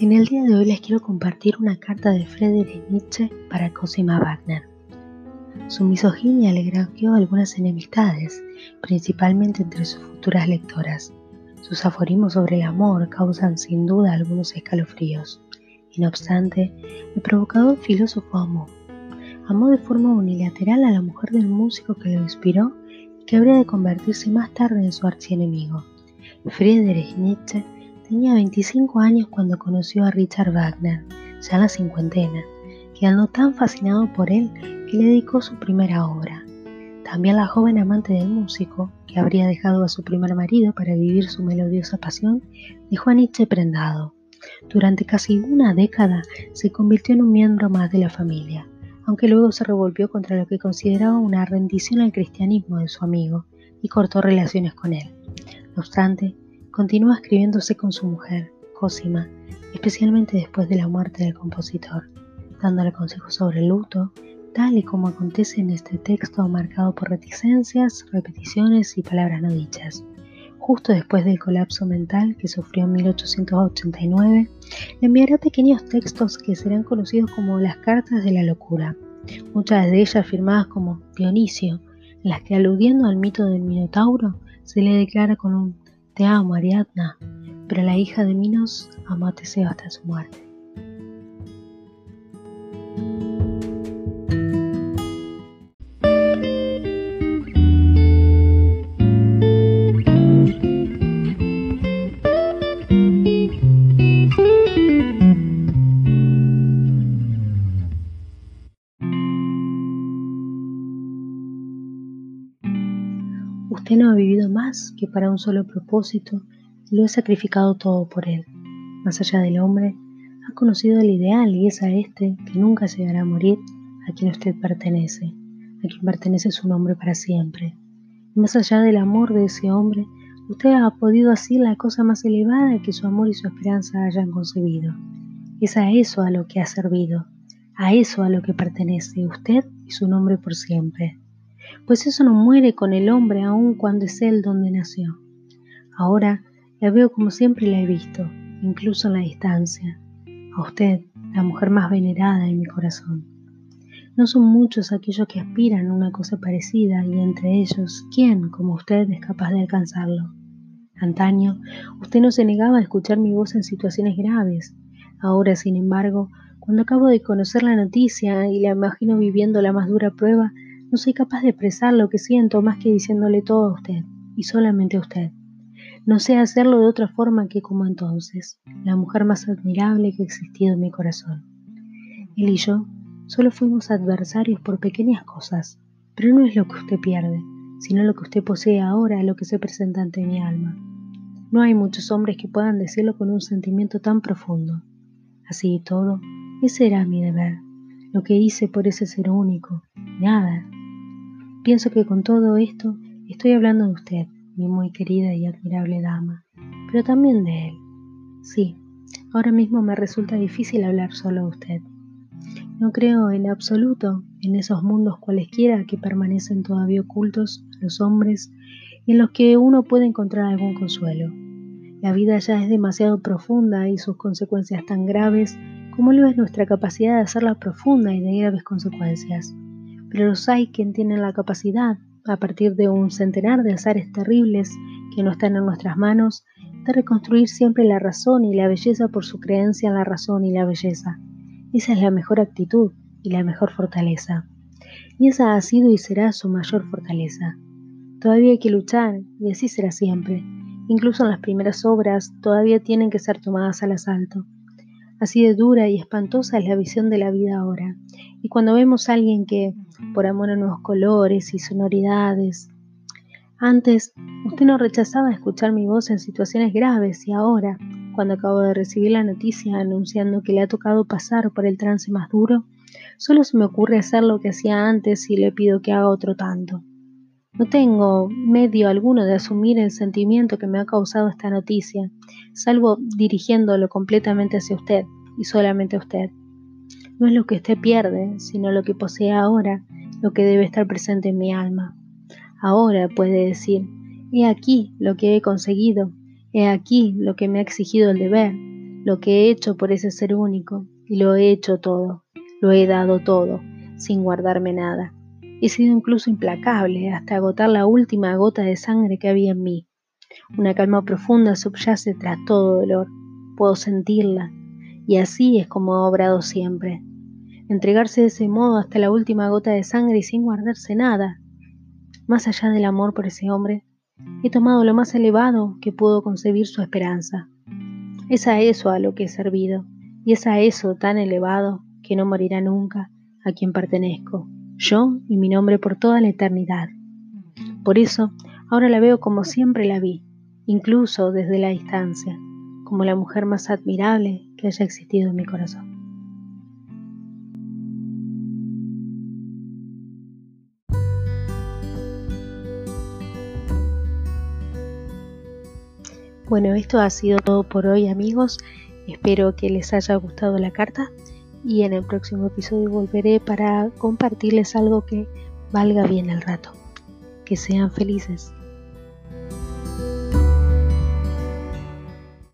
En el día de hoy les quiero compartir una carta de Friedrich Nietzsche para Cosima Wagner. Su misoginia le granjeó algunas enemistades, principalmente entre sus futuras lectoras. Sus aforismos sobre el amor causan sin duda algunos escalofríos. Y no obstante, el provocador filósofo amó. Amó de forma unilateral a la mujer del músico que lo inspiró y que habría de convertirse más tarde en su archienemigo. Friedrich Nietzsche tenía 25 años cuando conoció a Richard Wagner, ya en la cincuentena, quedando tan fascinado por él que le dedicó su primera obra. También la joven amante del músico, que habría dejado a su primer marido para vivir su melodiosa pasión, dejó a Nietzsche prendado. Durante casi una década se convirtió en un miembro más de la familia, aunque luego se revolvió contra lo que consideraba una rendición al cristianismo de su amigo y cortó relaciones con él. No obstante, continúa escribiéndose con su mujer, Cosima, especialmente después de la muerte del compositor, dándole consejos sobre el luto, tal y como acontece en este texto marcado por reticencias, repeticiones y palabras no dichas. Justo después del colapso mental que sufrió en 1889, le enviará pequeños textos que serán conocidos como las cartas de la locura, muchas de ellas firmadas como Dionisio, en las que aludiendo al mito del Minotauro se le declara con un Te amo, Ariadna, pero la hija de Minos amó a Teseo hasta su muerte. Usted no ha vivido más que para un solo propósito y lo he sacrificado todo por él. Más allá del hombre, ha conocido el ideal y es a este que nunca llegará a morir a quien usted pertenece, a quien pertenece su nombre para siempre. Y más allá del amor de ese hombre, usted ha podido así la cosa más elevada que su amor y su esperanza hayan concebido. Es a eso a lo que ha servido, a eso a lo que pertenece usted y su nombre por siempre pues eso no muere con el hombre aun cuando es él donde nació. Ahora la veo como siempre la he visto, incluso en la distancia, a usted, la mujer más venerada en mi corazón. No son muchos aquellos que aspiran a una cosa parecida y entre ellos, ¿quién como usted es capaz de alcanzarlo? Antaño, usted no se negaba a escuchar mi voz en situaciones graves. Ahora, sin embargo, cuando acabo de conocer la noticia y la imagino viviendo la más dura prueba, no soy capaz de expresar lo que siento más que diciéndole todo a usted, y solamente a usted. No sé hacerlo de otra forma que como entonces, la mujer más admirable que ha existido en mi corazón. Él y yo solo fuimos adversarios por pequeñas cosas, pero no es lo que usted pierde, sino lo que usted posee ahora, lo que se presenta ante mi alma. No hay muchos hombres que puedan decirlo con un sentimiento tan profundo. Así y todo, ese era mi deber, lo que hice por ese ser único, nada, Pienso que con todo esto estoy hablando de usted, mi muy querida y admirable dama, pero también de él. Sí, ahora mismo me resulta difícil hablar solo de usted. No creo en absoluto en esos mundos cualesquiera que permanecen todavía ocultos a los hombres y en los que uno puede encontrar algún consuelo. La vida ya es demasiado profunda y sus consecuencias tan graves como lo es nuestra capacidad de hacerla profunda y de graves consecuencias pero los hay quien tienen la capacidad, a partir de un centenar de azares terribles que no están en nuestras manos, de reconstruir siempre la razón y la belleza por su creencia en la razón y la belleza. Esa es la mejor actitud y la mejor fortaleza. Y esa ha sido y será su mayor fortaleza. Todavía hay que luchar y así será siempre. Incluso en las primeras obras todavía tienen que ser tomadas al asalto. Así de dura y espantosa es la visión de la vida ahora. Y cuando vemos a alguien que, por amor a nuevos colores y sonoridades, antes usted no rechazaba escuchar mi voz en situaciones graves y ahora, cuando acabo de recibir la noticia anunciando que le ha tocado pasar por el trance más duro, solo se me ocurre hacer lo que hacía antes y le pido que haga otro tanto. No tengo medio alguno de asumir el sentimiento que me ha causado esta noticia, salvo dirigiéndolo completamente hacia usted y solamente a usted. No es lo que usted pierde, sino lo que posee ahora, lo que debe estar presente en mi alma. Ahora puede decir, he aquí lo que he conseguido, he aquí lo que me ha exigido el deber, lo que he hecho por ese ser único, y lo he hecho todo, lo he dado todo, sin guardarme nada. He sido incluso implacable hasta agotar la última gota de sangre que había en mí. Una calma profunda subyace tras todo dolor. Puedo sentirla, y así es como he obrado siempre. Entregarse de ese modo hasta la última gota de sangre y sin guardarse nada. Más allá del amor por ese hombre, he tomado lo más elevado que pudo concebir su esperanza. Es a eso a lo que he servido, y es a eso tan elevado que no morirá nunca, a quien pertenezco, yo y mi nombre por toda la eternidad. Por eso, ahora la veo como siempre la vi, incluso desde la distancia, como la mujer más admirable que haya existido en mi corazón. Bueno, esto ha sido todo por hoy amigos. Espero que les haya gustado la carta y en el próximo episodio volveré para compartirles algo que valga bien el rato. Que sean felices.